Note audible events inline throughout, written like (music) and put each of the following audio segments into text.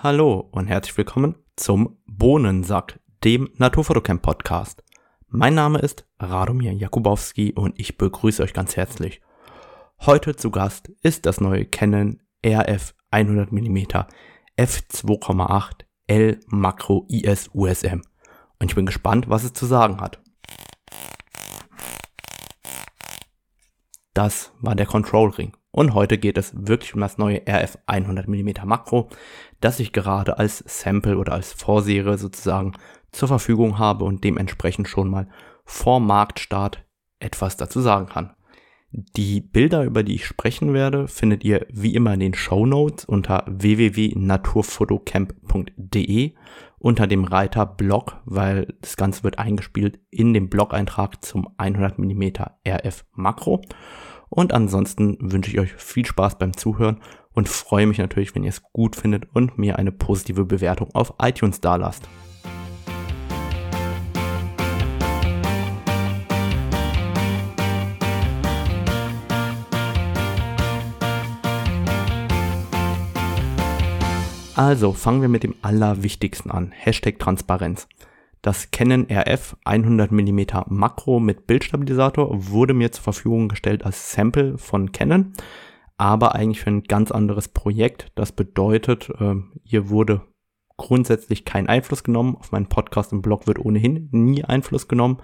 Hallo und herzlich willkommen zum Bohnensack, dem Naturfotocamp Podcast. Mein Name ist Radomir Jakubowski und ich begrüße euch ganz herzlich. Heute zu Gast ist das neue Canon RF 100mm f2,8 L Makro IS USM und ich bin gespannt, was es zu sagen hat. Das war der Control Ring. Und heute geht es wirklich um das neue RF 100mm Makro, das ich gerade als Sample oder als Vorserie sozusagen zur Verfügung habe und dementsprechend schon mal vor Marktstart etwas dazu sagen kann. Die Bilder, über die ich sprechen werde, findet ihr wie immer in den Show Notes unter www.naturfotocamp.de unter dem Reiter Blog, weil das Ganze wird eingespielt in dem Blog-Eintrag zum 100mm RF Makro. Und ansonsten wünsche ich euch viel Spaß beim Zuhören und freue mich natürlich, wenn ihr es gut findet und mir eine positive Bewertung auf iTunes dalasst. Also fangen wir mit dem Allerwichtigsten an. Hashtag Transparenz. Das Canon RF 100mm Makro mit Bildstabilisator wurde mir zur Verfügung gestellt als Sample von Canon, aber eigentlich für ein ganz anderes Projekt. Das bedeutet, äh, hier wurde grundsätzlich kein Einfluss genommen. Auf meinen Podcast im Blog wird ohnehin nie Einfluss genommen,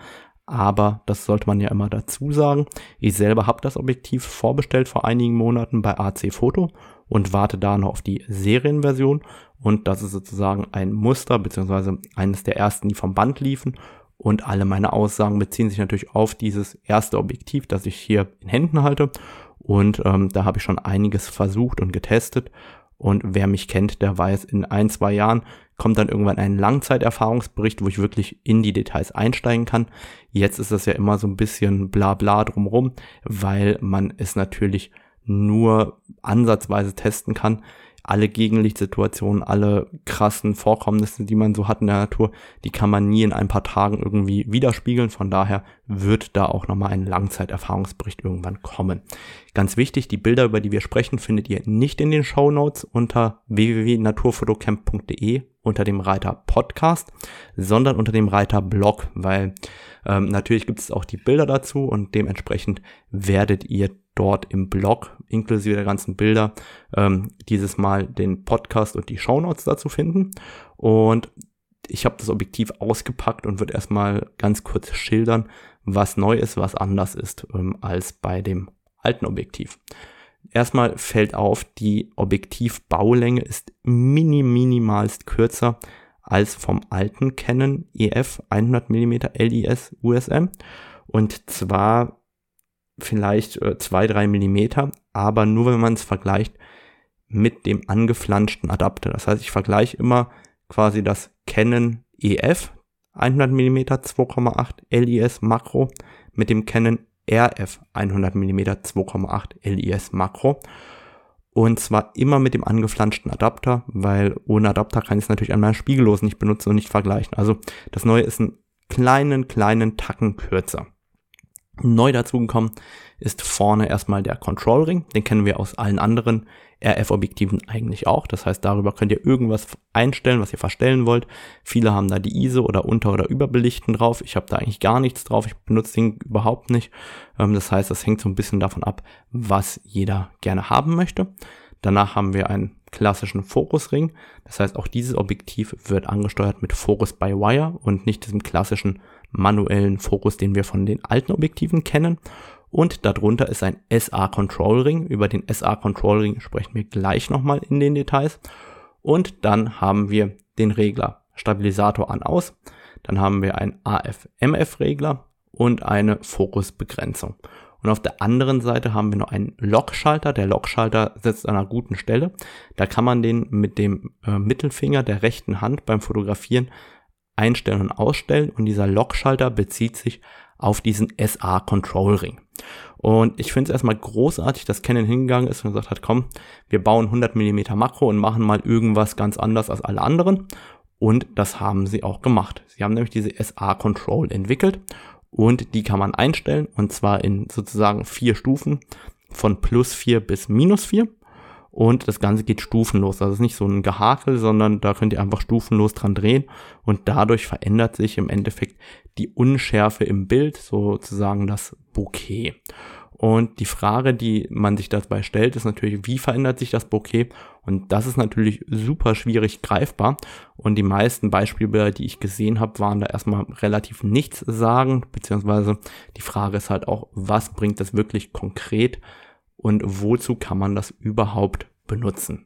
aber das sollte man ja immer dazu sagen. Ich selber habe das Objektiv vorbestellt vor einigen Monaten bei AC Photo und warte da noch auf die Serienversion. Und das ist sozusagen ein Muster, beziehungsweise eines der ersten, die vom Band liefen. Und alle meine Aussagen beziehen sich natürlich auf dieses erste Objektiv, das ich hier in Händen halte. Und ähm, da habe ich schon einiges versucht und getestet. Und wer mich kennt, der weiß, in ein, zwei Jahren kommt dann irgendwann ein Langzeiterfahrungsbericht, wo ich wirklich in die Details einsteigen kann. Jetzt ist das ja immer so ein bisschen bla bla drumrum, weil man es natürlich nur ansatzweise testen kann. Alle Gegenlichtsituationen, alle krassen Vorkommnisse, die man so hat in der Natur, die kann man nie in ein paar Tagen irgendwie widerspiegeln. Von daher wird da auch nochmal ein Langzeiterfahrungsbericht irgendwann kommen. Ganz wichtig, die Bilder, über die wir sprechen, findet ihr nicht in den Show Notes unter www.naturfotocamp.de unter dem Reiter Podcast, sondern unter dem Reiter Blog, weil ähm, natürlich gibt es auch die Bilder dazu und dementsprechend werdet ihr dort im Blog inklusive der ganzen Bilder ähm, dieses Mal den Podcast und die Shownotes dazu finden. Und ich habe das Objektiv ausgepackt und würde erstmal ganz kurz schildern, was neu ist, was anders ist ähm, als bei dem alten Objektiv. Erstmal fällt auf, die Objektivbaulänge ist mini minimalst kürzer als vom alten Canon EF 100 mm LIS USM. Und zwar vielleicht äh, zwei, drei Millimeter, aber nur wenn man es vergleicht mit dem angeflanschten Adapter. Das heißt, ich vergleiche immer quasi das Canon EF 100 mm 2,8 LIS Makro mit dem Canon RF 100 mm 2,8 LIS Makro. Und zwar immer mit dem angeflanschten Adapter, weil ohne Adapter kann ich es natürlich an meiner Spiegellos nicht benutzen und nicht vergleichen. Also das neue ist einen kleinen, kleinen Tacken kürzer. Neu dazugekommen ist vorne erstmal der Control Ring. Den kennen wir aus allen anderen RF-Objektiven eigentlich auch. Das heißt, darüber könnt ihr irgendwas einstellen, was ihr verstellen wollt. Viele haben da die ISO oder Unter- oder Überbelichten drauf. Ich habe da eigentlich gar nichts drauf. Ich benutze den überhaupt nicht. Ähm, das heißt, das hängt so ein bisschen davon ab, was jeder gerne haben möchte. Danach haben wir einen klassischen Fokusring. Das heißt, auch dieses Objektiv wird angesteuert mit Focus by Wire und nicht diesem klassischen manuellen Fokus, den wir von den alten Objektiven kennen. Und darunter ist ein SA Control Ring. Über den SA Control Ring sprechen wir gleich nochmal in den Details. Und dann haben wir den Regler Stabilisator an aus. Dann haben wir einen AF-MF Regler und eine Fokusbegrenzung. Und auf der anderen Seite haben wir noch einen Lockschalter. Der Lockschalter sitzt an einer guten Stelle. Da kann man den mit dem äh, Mittelfinger der rechten Hand beim Fotografieren einstellen und ausstellen und dieser Lockschalter bezieht sich auf diesen SA Control Ring. Und ich finde es erstmal großartig, dass Canon hingegangen ist und gesagt hat, komm, wir bauen 100 mm Makro und machen mal irgendwas ganz anders als alle anderen. Und das haben sie auch gemacht. Sie haben nämlich diese SA Control entwickelt und die kann man einstellen und zwar in sozusagen vier Stufen von plus 4 bis minus 4. und das Ganze geht stufenlos. Also es ist nicht so ein Gehakel, sondern da könnt ihr einfach stufenlos dran drehen und dadurch verändert sich im Endeffekt die Unschärfe im Bild, sozusagen das Bokeh. Und die Frage, die man sich dabei stellt, ist natürlich, wie verändert sich das Bokeh? Und das ist natürlich super schwierig greifbar. Und die meisten Beispielbilder, die ich gesehen habe, waren da erstmal relativ nichts sagen, beziehungsweise die Frage ist halt auch, was bringt das wirklich konkret und wozu kann man das überhaupt benutzen.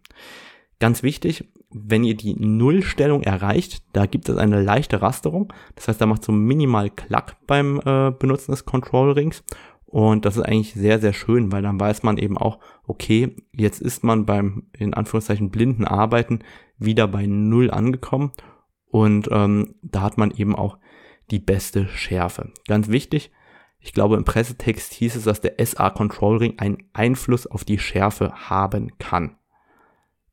Ganz wichtig, wenn ihr die Nullstellung erreicht, da gibt es eine leichte Rasterung. Das heißt, da macht so minimal Klack beim äh, Benutzen des Control Rings. Und das ist eigentlich sehr, sehr schön, weil dann weiß man eben auch, okay, jetzt ist man beim, in Anführungszeichen, blinden Arbeiten wieder bei Null angekommen. Und ähm, da hat man eben auch die beste Schärfe. Ganz wichtig, ich glaube, im Pressetext hieß es, dass der SA Control Ring einen Einfluss auf die Schärfe haben kann.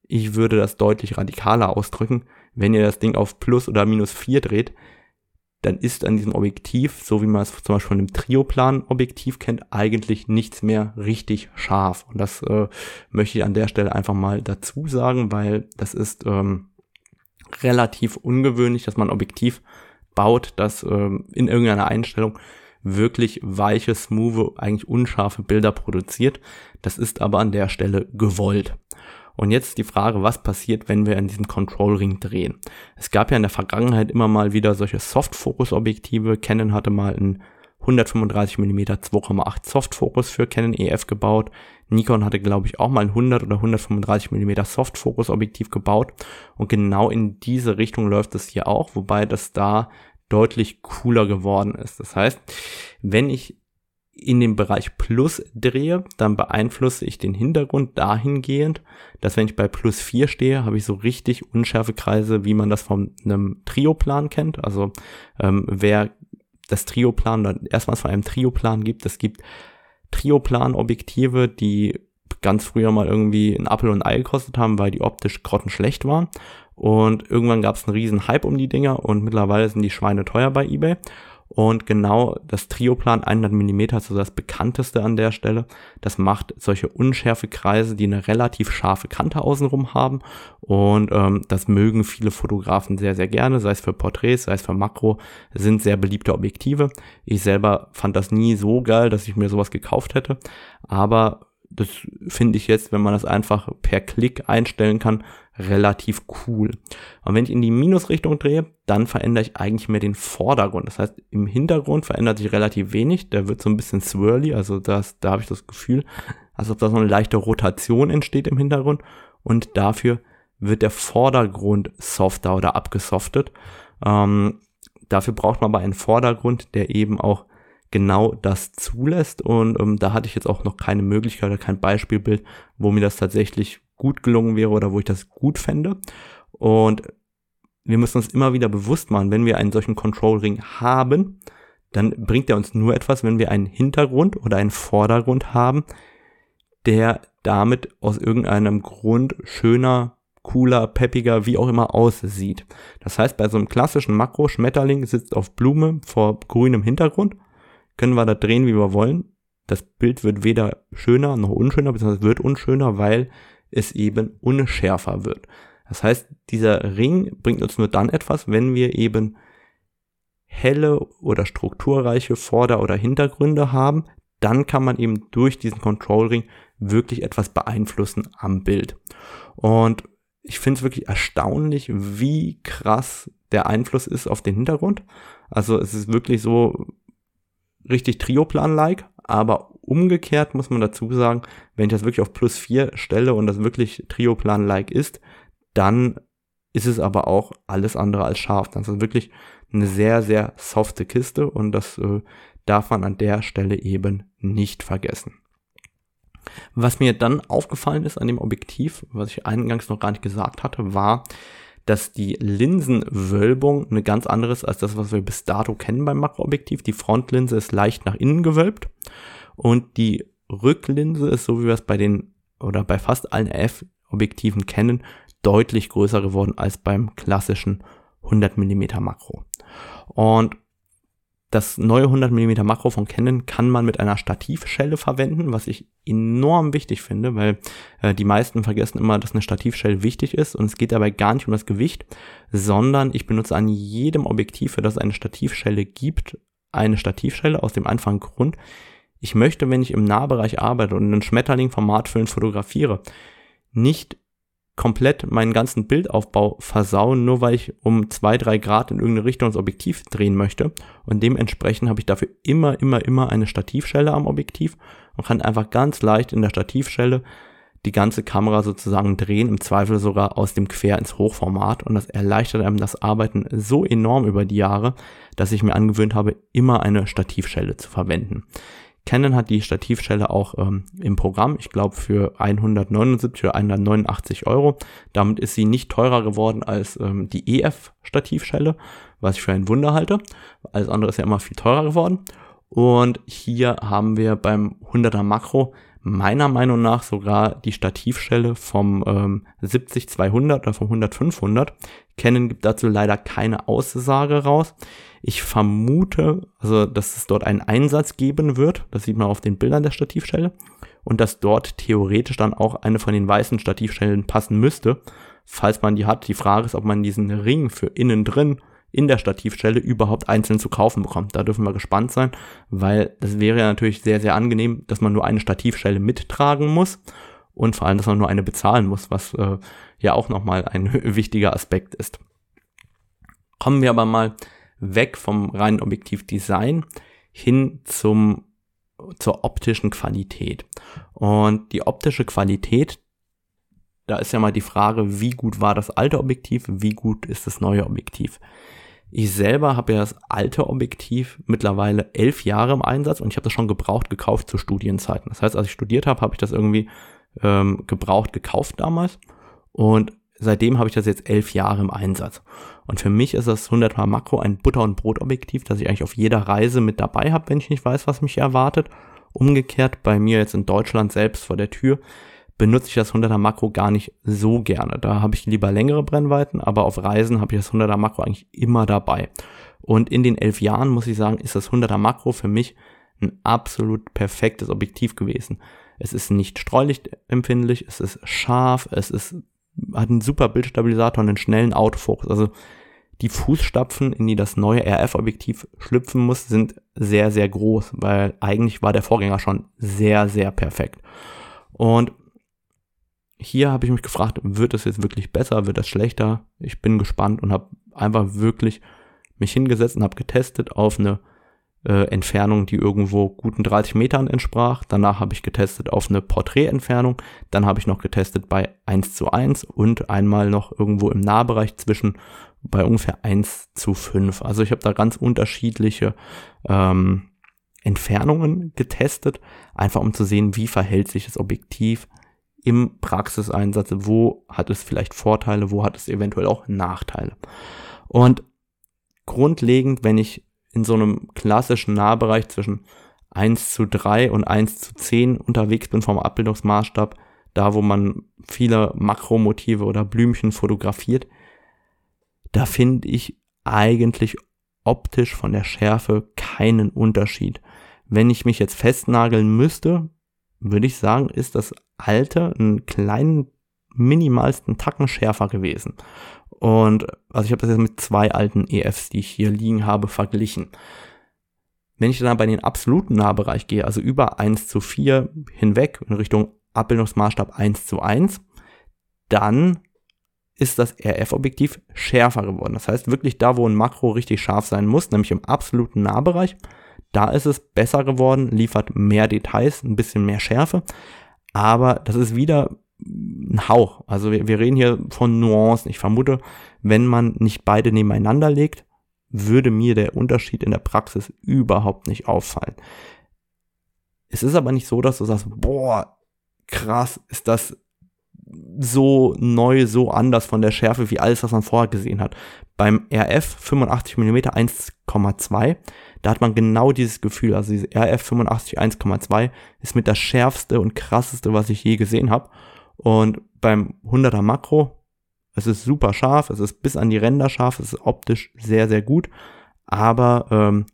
Ich würde das deutlich radikaler ausdrücken. Wenn ihr das Ding auf plus oder minus 4 dreht, dann ist an diesem Objektiv, so wie man es zum Beispiel von einem Trioplan-Objektiv kennt, eigentlich nichts mehr richtig scharf. Und das äh, möchte ich an der Stelle einfach mal dazu sagen, weil das ist ähm, relativ ungewöhnlich, dass man ein Objektiv baut, das ähm, in irgendeiner Einstellung wirklich weiche, smooth, eigentlich unscharfe Bilder produziert. Das ist aber an der Stelle gewollt. Und jetzt die Frage, was passiert, wenn wir in diesem Control Ring drehen? Es gab ja in der Vergangenheit immer mal wieder solche Soft-Focus-Objektive. Canon hatte mal ein 135 mm 2,8 Soft-Focus für Canon EF gebaut. Nikon hatte, glaube ich, auch mal ein 100 oder 135 mm Soft-Focus-Objektiv gebaut. Und genau in diese Richtung läuft es hier auch, wobei das da deutlich cooler geworden ist. Das heißt, wenn ich in dem Bereich Plus drehe, dann beeinflusse ich den Hintergrund dahingehend, dass wenn ich bei Plus 4 stehe, habe ich so richtig unschärfe Kreise, wie man das von einem Trioplan kennt. Also ähm, wer das Trioplan oder erstmals von einem Trioplan gibt, es gibt Trioplan-Objektive, die ganz früher mal irgendwie ein Apfel und Ei gekostet haben, weil die optisch grottenschlecht waren. Und irgendwann gab es einen riesen Hype um die Dinger und mittlerweile sind die Schweine teuer bei eBay. Und genau das Trioplan 100 mm, so das bekannteste an der Stelle, das macht solche unschärfe Kreise, die eine relativ scharfe Kante außenrum haben. Und ähm, das mögen viele Fotografen sehr, sehr gerne, sei es für Porträts, sei es für Makro, sind sehr beliebte Objektive. Ich selber fand das nie so geil, dass ich mir sowas gekauft hätte. Aber das finde ich jetzt, wenn man das einfach per Klick einstellen kann, relativ cool. Und wenn ich in die Minusrichtung drehe, dann verändere ich eigentlich mehr den Vordergrund. Das heißt, im Hintergrund verändert sich relativ wenig. Der wird so ein bisschen swirly, also das, da habe ich das Gefühl, als ob da so eine leichte Rotation entsteht im Hintergrund. Und dafür wird der Vordergrund softer oder abgesoftet. Ähm, dafür braucht man aber einen Vordergrund, der eben auch genau das zulässt. Und ähm, da hatte ich jetzt auch noch keine Möglichkeit oder kein Beispielbild, wo mir das tatsächlich gut gelungen wäre oder wo ich das gut fände. Und wir müssen uns immer wieder bewusst machen, wenn wir einen solchen Control Ring haben, dann bringt er uns nur etwas, wenn wir einen Hintergrund oder einen Vordergrund haben, der damit aus irgendeinem Grund schöner, cooler, peppiger, wie auch immer aussieht. Das heißt, bei so einem klassischen Makro, Schmetterling sitzt auf Blume vor grünem Hintergrund können wir da drehen, wie wir wollen. Das Bild wird weder schöner noch unschöner, beziehungsweise wird unschöner, weil es eben unschärfer wird. Das heißt, dieser Ring bringt uns nur dann etwas, wenn wir eben helle oder strukturreiche Vorder- oder Hintergründe haben, dann kann man eben durch diesen Control Ring wirklich etwas beeinflussen am Bild. Und ich finde es wirklich erstaunlich, wie krass der Einfluss ist auf den Hintergrund. Also es ist wirklich so, richtig Trioplan-like, aber umgekehrt muss man dazu sagen, wenn ich das wirklich auf plus 4 stelle und das wirklich Trioplan-like ist, dann ist es aber auch alles andere als scharf. Das ist wirklich eine sehr, sehr softe Kiste und das äh, darf man an der Stelle eben nicht vergessen. Was mir dann aufgefallen ist an dem Objektiv, was ich eingangs noch gar nicht gesagt hatte, war, dass die Linsenwölbung eine ganz andere ist als das, was wir bis dato kennen beim Makroobjektiv. Die Frontlinse ist leicht nach innen gewölbt und die Rücklinse ist, so wie wir es bei den oder bei fast allen RF-Objektiven kennen, deutlich größer geworden als beim klassischen 100 mm Makro. Und Das neue 100 mm Makro von Canon kann man mit einer Stativschelle verwenden, was ich enorm wichtig finde, weil äh, die meisten vergessen immer, dass eine Stativschelle wichtig ist. Und es geht dabei gar nicht um das Gewicht, sondern ich benutze an jedem Objektiv, für das es eine Stativschelle gibt, eine Stativschelle aus dem einfachen Grund, ich möchte, wenn ich im Nahbereich arbeite und einen Schmetterling formatfüllend fotografiere, nicht komplett meinen ganzen Bildaufbau versauen, nur weil ich um zwei, drei Grad in irgendeine Richtung das Objektiv drehen möchte. Und dementsprechend habe ich dafür immer, immer, immer eine Stativschelle am Objektiv und kann einfach ganz leicht in der Stativschelle die ganze Kamera sozusagen drehen, im Zweifel sogar aus dem Quer ins Hochformat. Und das erleichtert einem das Arbeiten so enorm über die Jahre, dass ich mir angewöhnt habe, immer eine Stativschelle zu verwenden. Canon hat die Stativschelle auch ähm, im Programm, ich glaube für 179 oder 189 Euro. Damit ist sie nicht teurer geworden als ähm, die EF-Stativschelle, was ich für ein Wunder halte. Alles andere ist ja immer viel teurer geworden. Und hier haben wir beim 100er Makro meiner Meinung nach sogar die Stativschelle vom ähm, 70-200 oder vom 100-500. Canon gibt dazu leider keine Aussage raus. Ich vermute, also, dass es dort einen Einsatz geben wird. Das sieht man auf den Bildern der Stativschelle. Und dass dort theoretisch dann auch eine von den weißen Stativschellen passen müsste, falls man die hat. Die Frage ist, ob man diesen Ring für innen drin in der Stativstelle überhaupt einzeln zu kaufen bekommt. Da dürfen wir gespannt sein, weil das wäre ja natürlich sehr, sehr angenehm, dass man nur eine Stativstelle mittragen muss und vor allem, dass man nur eine bezahlen muss, was äh, ja auch nochmal ein (laughs) wichtiger Aspekt ist. Kommen wir aber mal weg vom reinen Objektivdesign hin zum zur optischen Qualität. Und die optische Qualität, da ist ja mal die Frage, wie gut war das alte Objektiv, wie gut ist das neue Objektiv. Ich selber habe ja das alte Objektiv mittlerweile elf Jahre im Einsatz und ich habe das schon gebraucht gekauft zu Studienzeiten. Das heißt, als ich studiert habe, habe ich das irgendwie ähm, gebraucht gekauft damals und seitdem habe ich das jetzt elf Jahre im Einsatz. Und für mich ist das 100 mal Makro ein Butter- und Brot-Objektiv, das ich eigentlich auf jeder Reise mit dabei habe, wenn ich nicht weiß, was mich erwartet. Umgekehrt bei mir jetzt in Deutschland selbst vor der Tür benutze ich das 100er Makro gar nicht so gerne. Da habe ich lieber längere Brennweiten, aber auf Reisen habe ich das 100er Makro eigentlich immer dabei. Und in den elf Jahren, muss ich sagen, ist das 100er Makro für mich ein absolut perfektes Objektiv gewesen. Es ist nicht streulichtempfindlich, es ist scharf, es ist, hat einen super Bildstabilisator und einen schnellen Autofokus. Also die Fußstapfen, in die das neue RF-Objektiv schlüpfen muss, sind sehr, sehr groß, weil eigentlich war der Vorgänger schon sehr, sehr perfekt. Und hier habe ich mich gefragt, wird es jetzt wirklich besser, wird es schlechter? Ich bin gespannt und habe einfach wirklich mich hingesetzt und habe getestet auf eine äh, Entfernung, die irgendwo guten 30 Metern entsprach. Danach habe ich getestet auf eine Porträtentfernung. Dann habe ich noch getestet bei 1 zu 1 und einmal noch irgendwo im Nahbereich zwischen bei ungefähr 1 zu 5. Also ich habe da ganz unterschiedliche ähm, Entfernungen getestet, einfach um zu sehen, wie verhält sich das Objektiv im Praxiseinsatz, wo hat es vielleicht Vorteile, wo hat es eventuell auch Nachteile. Und grundlegend, wenn ich in so einem klassischen Nahbereich zwischen 1 zu 3 und 1 zu 10 unterwegs bin vom Abbildungsmaßstab, da wo man viele Makromotive oder Blümchen fotografiert, da finde ich eigentlich optisch von der Schärfe keinen Unterschied. Wenn ich mich jetzt festnageln müsste, würde ich sagen, ist das alte einen kleinen, minimalsten Tacken schärfer gewesen. Und also ich habe das jetzt mit zwei alten EFs, die ich hier liegen habe, verglichen. Wenn ich dann bei den absoluten Nahbereich gehe, also über 1 zu 4 hinweg in Richtung Abbildungsmaßstab 1 zu 1, dann ist das RF-Objektiv schärfer geworden. Das heißt wirklich da, wo ein Makro richtig scharf sein muss, nämlich im absoluten Nahbereich, da ist es besser geworden, liefert mehr Details, ein bisschen mehr Schärfe. Aber das ist wieder ein Hauch. Also wir, wir reden hier von Nuancen. Ich vermute, wenn man nicht beide nebeneinander legt, würde mir der Unterschied in der Praxis überhaupt nicht auffallen. Es ist aber nicht so, dass du sagst, boah, krass, ist das so neu, so anders von der Schärfe wie alles, was man vorher gesehen hat. Beim RF 85 mm 1,2 da hat man genau dieses Gefühl. Also diese RF85 1,2 ist mit das schärfste und krasseste, was ich je gesehen habe. Und beim 100er Makro, es ist super scharf, es ist bis an die Ränder scharf, es ist optisch sehr, sehr gut. Aber ähm,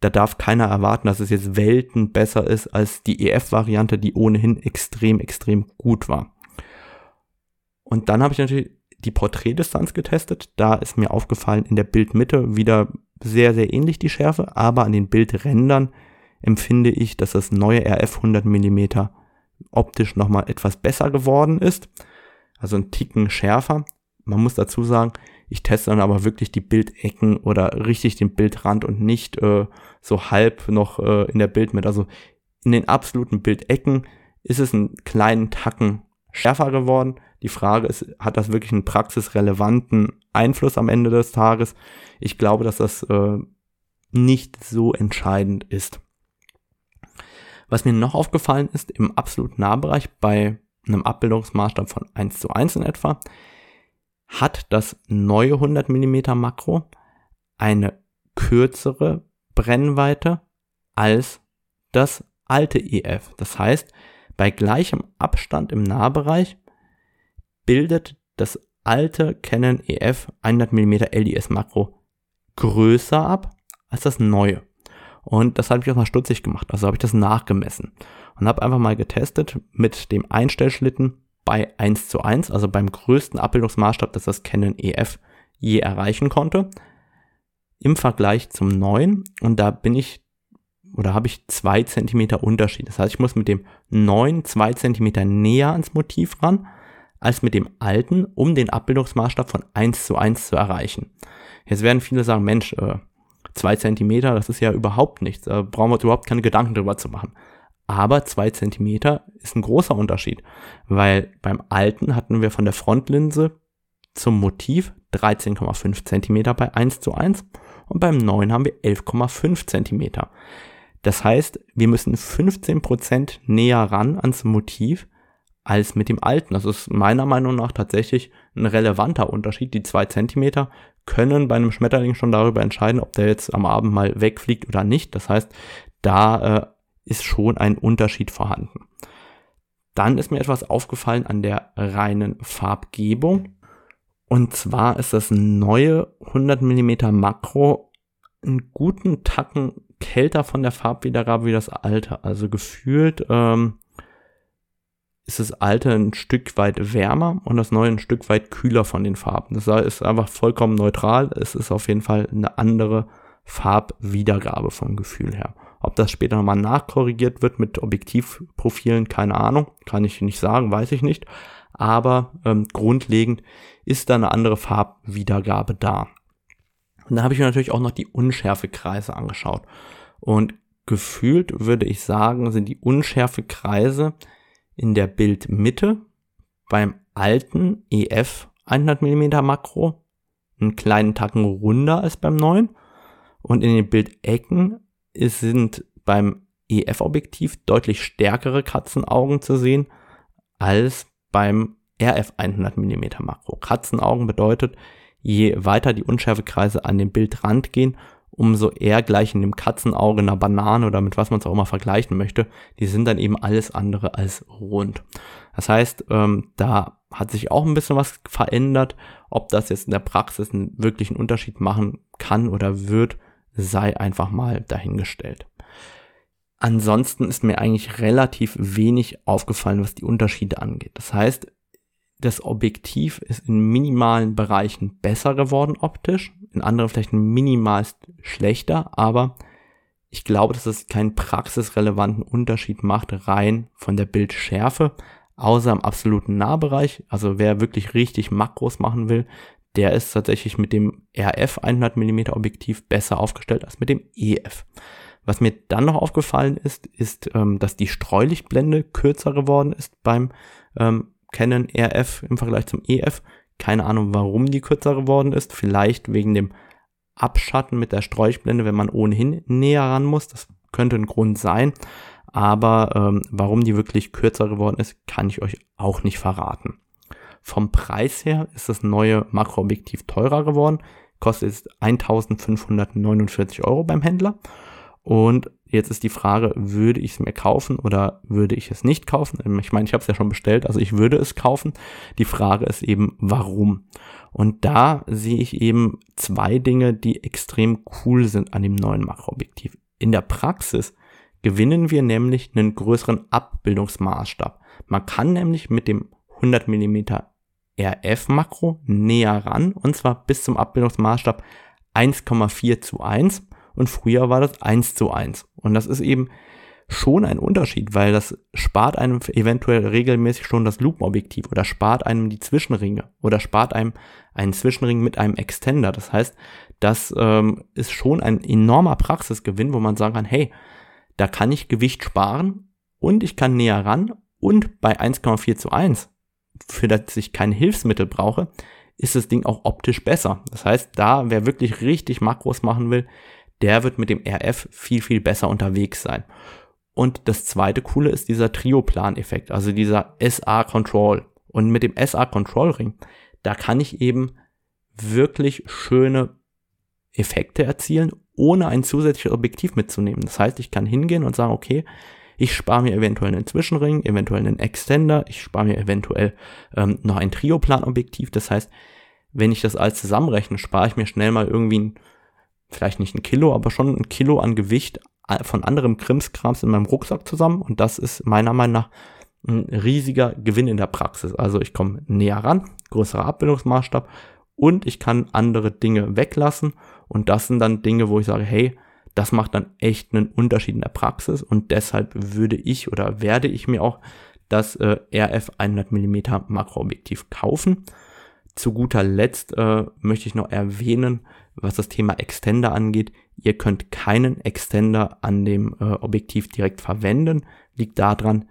da darf keiner erwarten, dass es jetzt Welten besser ist als die EF-Variante, die ohnehin extrem, extrem gut war. Und dann habe ich natürlich die Porträtdistanz getestet. Da ist mir aufgefallen, in der Bildmitte wieder sehr, sehr ähnlich die Schärfe, aber an den Bildrändern empfinde ich, dass das neue RF 100 mm optisch nochmal etwas besser geworden ist. Also ein Ticken schärfer. Man muss dazu sagen, ich teste dann aber wirklich die Bildecken oder richtig den Bildrand und nicht äh, so halb noch äh, in der Bildmitte. Also in den absoluten Bildecken ist es einen kleinen Tacken schärfer geworden. Die Frage ist, hat das wirklich einen praxisrelevanten Einfluss am Ende des Tages? Ich glaube, dass das äh, nicht so entscheidend ist. Was mir noch aufgefallen ist, im absoluten Nahbereich bei einem Abbildungsmaßstab von 1 zu 1 in etwa, hat das neue 100 mm Makro eine kürzere Brennweite als das alte EF. Das heißt, bei gleichem Abstand im Nahbereich bildet das alte Canon EF 100 mm LDS Makro größer ab als das neue. Und das hat mich auch mal stutzig gemacht. Also habe ich das nachgemessen und habe einfach mal getestet mit dem Einstellschlitten bei 1 zu 1, also beim größten Abbildungsmaßstab, das das Canon EF je erreichen konnte, im Vergleich zum neuen. Und da bin ich oder habe ich zwei Zentimeter Unterschied. Das heißt, ich muss mit dem neuen zwei Zentimeter näher ans Motiv ran, als mit dem alten, um den Abbildungsmaßstab von 1 zu 1 zu erreichen. Jetzt werden viele sagen, Mensch, äh, zwei Zentimeter, das ist ja überhaupt nichts. Da brauchen wir uns überhaupt keine Gedanken drüber zu machen. Aber zwei Zentimeter ist ein großer Unterschied, weil beim alten hatten wir von der Frontlinse zum Motiv 13,5 Zentimeter bei 1 zu 1 und beim neuen haben wir 11,5 Zentimeter. Das heißt, wir müssen 15% näher ran ans Motiv als mit dem alten. Das ist meiner Meinung nach tatsächlich ein relevanter Unterschied. Die zwei Zentimeter können bei einem Schmetterling schon darüber entscheiden, ob der jetzt am Abend mal wegfliegt oder nicht. Das heißt, da äh, ist schon ein Unterschied vorhanden. Dann ist mir etwas aufgefallen an der reinen Farbgebung. Und zwar ist das neue 100 mm Makro einen guten Tacken kälter von der Farbwiedergabe wie das alte. Also gefühlt ähm, ist das alte ein Stück weit wärmer und das neue ein Stück weit kühler von den Farben. Das ist einfach vollkommen neutral. Es ist auf jeden Fall eine andere Farbwiedergabe vom Gefühl her. Ob das später nochmal nachkorrigiert wird mit Objektivprofilen, keine Ahnung, kann ich nicht sagen, weiß ich nicht. Aber ähm, grundlegend ist da eine andere Farbwiedergabe da. Und da habe ich mir natürlich auch noch die Unschärfekreise angeschaut. Und gefühlt würde ich sagen, sind die Unschärfekreise in der Bildmitte beim alten EF 100 mm Makro einen kleinen Tacken runder als beim neuen. Und in den Bildecken sind beim EF-Objektiv deutlich stärkere Katzenaugen zu sehen als beim RF 100 mm Makro. Katzenaugen bedeutet, je weiter die Unschärfekreise an den Bildrand gehen, umso eher gleich in dem Katzenauge einer Banane oder mit was man es auch immer vergleichen möchte, die sind dann eben alles andere als rund. Das heißt, ähm, da hat sich auch ein bisschen was verändert. Ob das jetzt in der Praxis einen wirklichen Unterschied machen kann oder wird, sei einfach mal dahingestellt. Ansonsten ist mir eigentlich relativ wenig aufgefallen, was die Unterschiede angeht. Das heißt, das Objektiv ist in minimalen Bereichen besser geworden optisch, in anderen vielleicht minimalst schlechter, aber ich glaube, dass es keinen praxisrelevanten Unterschied macht, rein von der Bildschärfe, außer im absoluten Nahbereich. Also wer wirklich richtig Makros machen will, der ist tatsächlich mit dem RF 100 mm Objektiv besser aufgestellt als mit dem EF. Was mir dann noch aufgefallen ist, ist, ähm, dass die Streulichtblende kürzer geworden ist beim ähm, Canon RF im Vergleich zum EF. Keine Ahnung, warum die kürzer geworden ist. Vielleicht wegen dem Abschatten mit der Streuchblende, wenn man ohnehin näher ran muss. Das könnte ein Grund sein. Aber ähm, warum die wirklich kürzer geworden ist, kann ich euch auch nicht verraten. Vom Preis her ist das neue Makroobjektiv teurer geworden. Kostet jetzt 1549 Euro beim Händler. Und jetzt ist die Frage, würde ich es mir kaufen oder würde ich es nicht kaufen? Ähm, ich meine, ich habe es ja schon bestellt, also ich würde es kaufen. Die Frage ist eben, warum? Und da sehe ich eben zwei Dinge, die extrem cool sind an dem neuen Makroobjektiv. In der Praxis gewinnen wir nämlich einen größeren Abbildungsmaßstab. Man kann nämlich mit dem 100 mm RF-Makro näher ran und zwar bis zum Abbildungsmaßstab 1,4 zu 1 und früher war das 1 zu 1. Und das ist eben schon ein Unterschied, weil das spart einem eventuell regelmäßig schon das Lupenobjektiv oder spart einem die Zwischenringe oder spart einem einen Zwischenring mit einem Extender. Das heißt, das ähm, ist schon ein enormer Praxisgewinn, wo man sagen kann, hey, da kann ich Gewicht sparen und ich kann näher ran und bei 1,4 zu 1, für das ich kein Hilfsmittel brauche, ist das Ding auch optisch besser. Das heißt, da, wer wirklich richtig Makros machen will, der wird mit dem RF viel, viel besser unterwegs sein. Und das zweite coole ist dieser Trio-Plan-Effekt, also dieser SA-Control. Und mit dem SA-Control-Ring, da kann ich eben wirklich schöne Effekte erzielen, ohne ein zusätzliches Objektiv mitzunehmen. Das heißt, ich kann hingehen und sagen, okay, ich spare mir eventuell einen Zwischenring, eventuell einen Extender, ich spare mir eventuell ähm, noch ein Trioplan-Objektiv. Das heißt, wenn ich das alles zusammenrechne, spare ich mir schnell mal irgendwie ein, vielleicht nicht ein Kilo, aber schon ein Kilo an Gewicht von anderem Krimskrams in meinem Rucksack zusammen. Und das ist meiner Meinung nach ein riesiger Gewinn in der Praxis. Also ich komme näher ran, größerer Abbildungsmaßstab und ich kann andere Dinge weglassen und das sind dann Dinge, wo ich sage, hey, das macht dann echt einen Unterschied in der Praxis und deshalb würde ich oder werde ich mir auch das äh, RF 100 mm Makroobjektiv kaufen. Zu guter Letzt äh, möchte ich noch erwähnen, was das Thema Extender angeht. Ihr könnt keinen Extender an dem äh, Objektiv direkt verwenden. Liegt daran,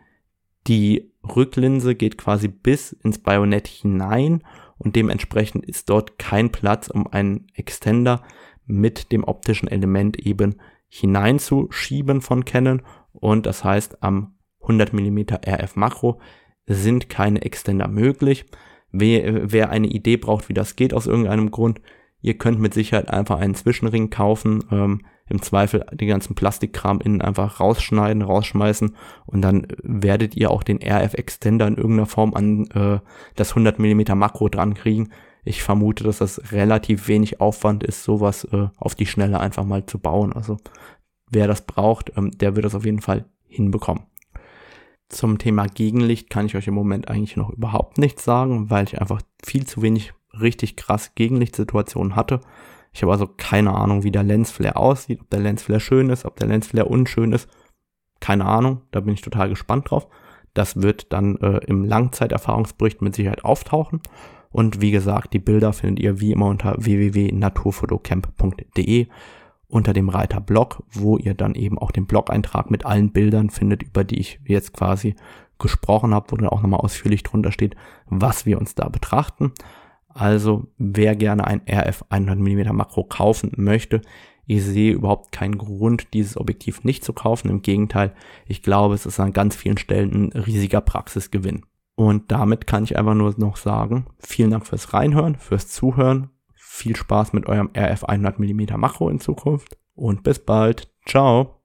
die Rücklinse geht quasi bis ins Bajonett hinein und dementsprechend ist dort kein Platz, um einen Extender mit dem optischen Element eben hineinzuschieben von Canon und das heißt am 100 mm RF Makro sind keine Extender möglich. Wer, wer eine Idee braucht, wie das geht aus irgendeinem Grund, ihr könnt mit Sicherheit einfach einen Zwischenring kaufen, ähm, im Zweifel den ganzen Plastikkram innen einfach rausschneiden, rausschmeißen und dann werdet ihr auch den RF Extender in irgendeiner Form an äh, das 100 mm Makro dran kriegen ich vermute, dass das relativ wenig Aufwand ist, sowas äh, auf die Schnelle einfach mal zu bauen. Also wer das braucht, ähm, der wird das auf jeden Fall hinbekommen. Zum Thema Gegenlicht kann ich euch im Moment eigentlich noch überhaupt nichts sagen, weil ich einfach viel zu wenig richtig krass Gegenlichtsituationen hatte. Ich habe also keine Ahnung, wie der Lensflare aussieht, ob der Lensflare schön ist, ob der Lensflare unschön ist. Keine Ahnung, da bin ich total gespannt drauf. Das wird dann äh, im Langzeiterfahrungsbericht mit Sicherheit auftauchen. Und wie gesagt, die Bilder findet ihr wie immer unter www.naturfotocamp.de unter dem Reiter Blog, wo ihr dann eben auch den Blog-Eintrag mit allen Bildern findet, über die ich jetzt quasi gesprochen habe, wo dann auch nochmal ausführlich drunter steht, was wir uns da betrachten. Also wer gerne ein RF 100mm Makro kaufen möchte, ich sehe überhaupt keinen Grund, dieses Objektiv nicht zu kaufen. Im Gegenteil, ich glaube, es ist an ganz vielen Stellen ein riesiger Praxisgewinn. Und damit kann ich einfach nur noch sagen, vielen Dank fürs Reinhören, fürs Zuhören. Viel Spaß mit eurem RF 100mm Makro in Zukunft und bis bald. Ciao.